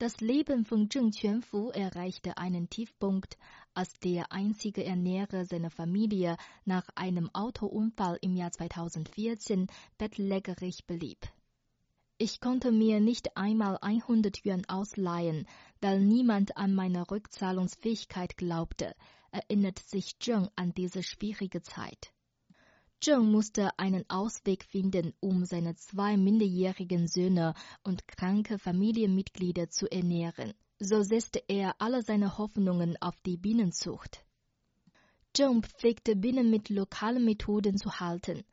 Das Leben von Zheng Quanfu erreichte einen Tiefpunkt, als der einzige Ernährer seiner Familie nach einem Autounfall im Jahr 2014 bettlägerig blieb. Ich konnte mir nicht einmal 100 Yuan ausleihen, weil niemand an meine Rückzahlungsfähigkeit glaubte, erinnert sich Zheng an diese schwierige Zeit. Zheng musste einen Ausweg finden, um seine zwei minderjährigen Söhne und kranke Familienmitglieder zu ernähren. So setzte er alle seine Hoffnungen auf die Bienenzucht. Zheng pflegte Bienen mit lokalen Methoden zu halten.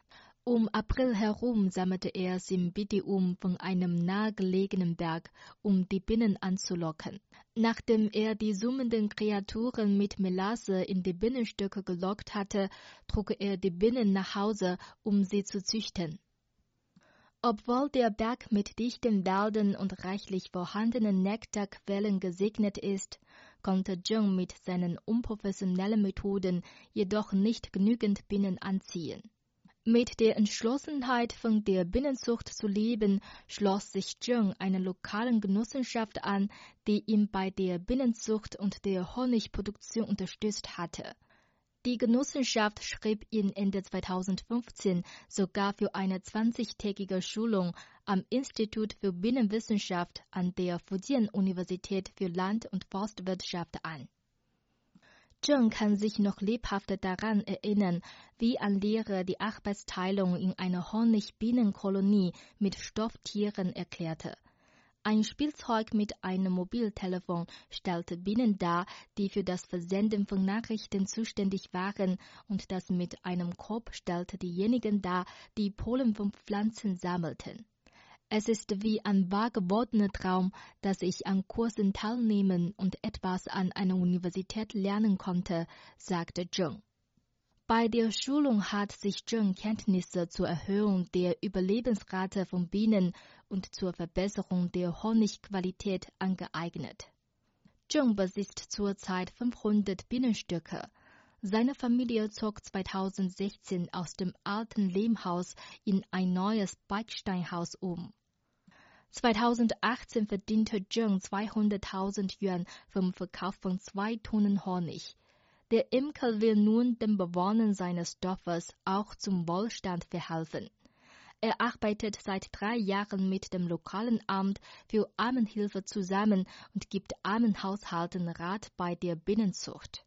Um April herum sammelte er Cymbidium von einem nahegelegenen Berg, um die Bienen anzulocken. Nachdem er die summenden Kreaturen mit Melasse in die Bienenstöcke gelockt hatte, trug er die Bienen nach Hause, um sie zu züchten. Obwohl der Berg mit dichten Wäldern und reichlich vorhandenen Nektarquellen gesegnet ist, konnte Zheng mit seinen unprofessionellen Methoden jedoch nicht genügend Bienen anziehen. Mit der Entschlossenheit, von der Bienenzucht zu leben, schloss sich Zheng einer lokalen Genossenschaft an, die ihn bei der Bienenzucht und der Honigproduktion unterstützt hatte. Die Genossenschaft schrieb ihn Ende 2015 sogar für eine 20-tägige Schulung am Institut für Bienenwissenschaft an der Fujian-Universität für Land- und Forstwirtschaft an. Zheng kann sich noch lebhaft daran erinnern, wie ein Lehrer die Arbeitsteilung in einer Honigbienenkolonie mit Stofftieren erklärte. Ein Spielzeug mit einem Mobiltelefon stellte Bienen dar, die für das Versenden von Nachrichten zuständig waren, und das mit einem Korb stellte diejenigen dar, die Pollen von Pflanzen sammelten. Es ist wie ein wahr gewordener Traum, dass ich an Kursen teilnehmen und etwas an einer Universität lernen konnte, sagte Zheng. Bei der Schulung hat sich Zheng Kenntnisse zur Erhöhung der Überlebensrate von Bienen und zur Verbesserung der Honigqualität angeeignet. Zheng besitzt zurzeit 500 Bienenstöcke. Seine Familie zog 2016 aus dem alten Lehmhaus in ein neues Backsteinhaus um. 2018 verdiente Zheng 200.000 Yuan vom Verkauf von zwei Tonnen Honig. Der Imker will nun den Bewohnern seines Dorfes auch zum Wohlstand verhelfen. Er arbeitet seit drei Jahren mit dem lokalen Amt für Armenhilfe zusammen und gibt armen Haushalten Rat bei der Binnenzucht.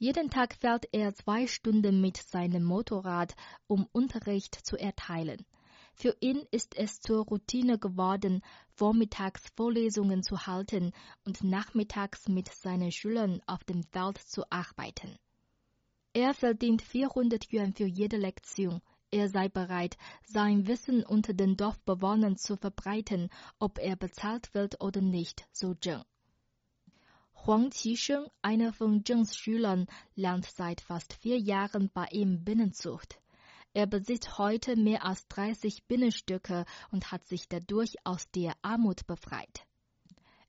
Jeden Tag fährt er zwei Stunden mit seinem Motorrad, um Unterricht zu erteilen. Für ihn ist es zur Routine geworden, vormittags Vorlesungen zu halten und nachmittags mit seinen Schülern auf dem Feld zu arbeiten. Er verdient 400 Yuan für jede Lektion. Er sei bereit, sein Wissen unter den Dorfbewohnern zu verbreiten, ob er bezahlt wird oder nicht, so Zheng. Huang Qisheng, einer von Zhengs Schülern, lernt seit fast vier Jahren bei ihm Binnenzucht. Er besitzt heute mehr als 30 Bienenstücke und hat sich dadurch aus der Armut befreit.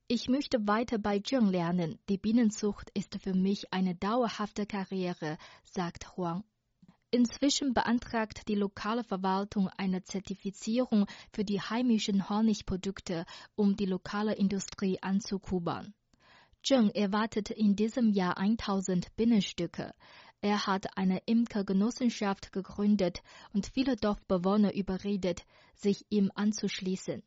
Ich möchte weiter bei Zheng lernen. Die Bienenzucht ist für mich eine dauerhafte Karriere, sagt Huang. Inzwischen beantragt die lokale Verwaltung eine Zertifizierung für die heimischen Honigprodukte, um die lokale Industrie anzukurbeln. Zheng erwartet in diesem Jahr 1000 Bienenstücke. Er hat eine Imkergenossenschaft gegründet und viele Dorfbewohner überredet, sich ihm anzuschließen.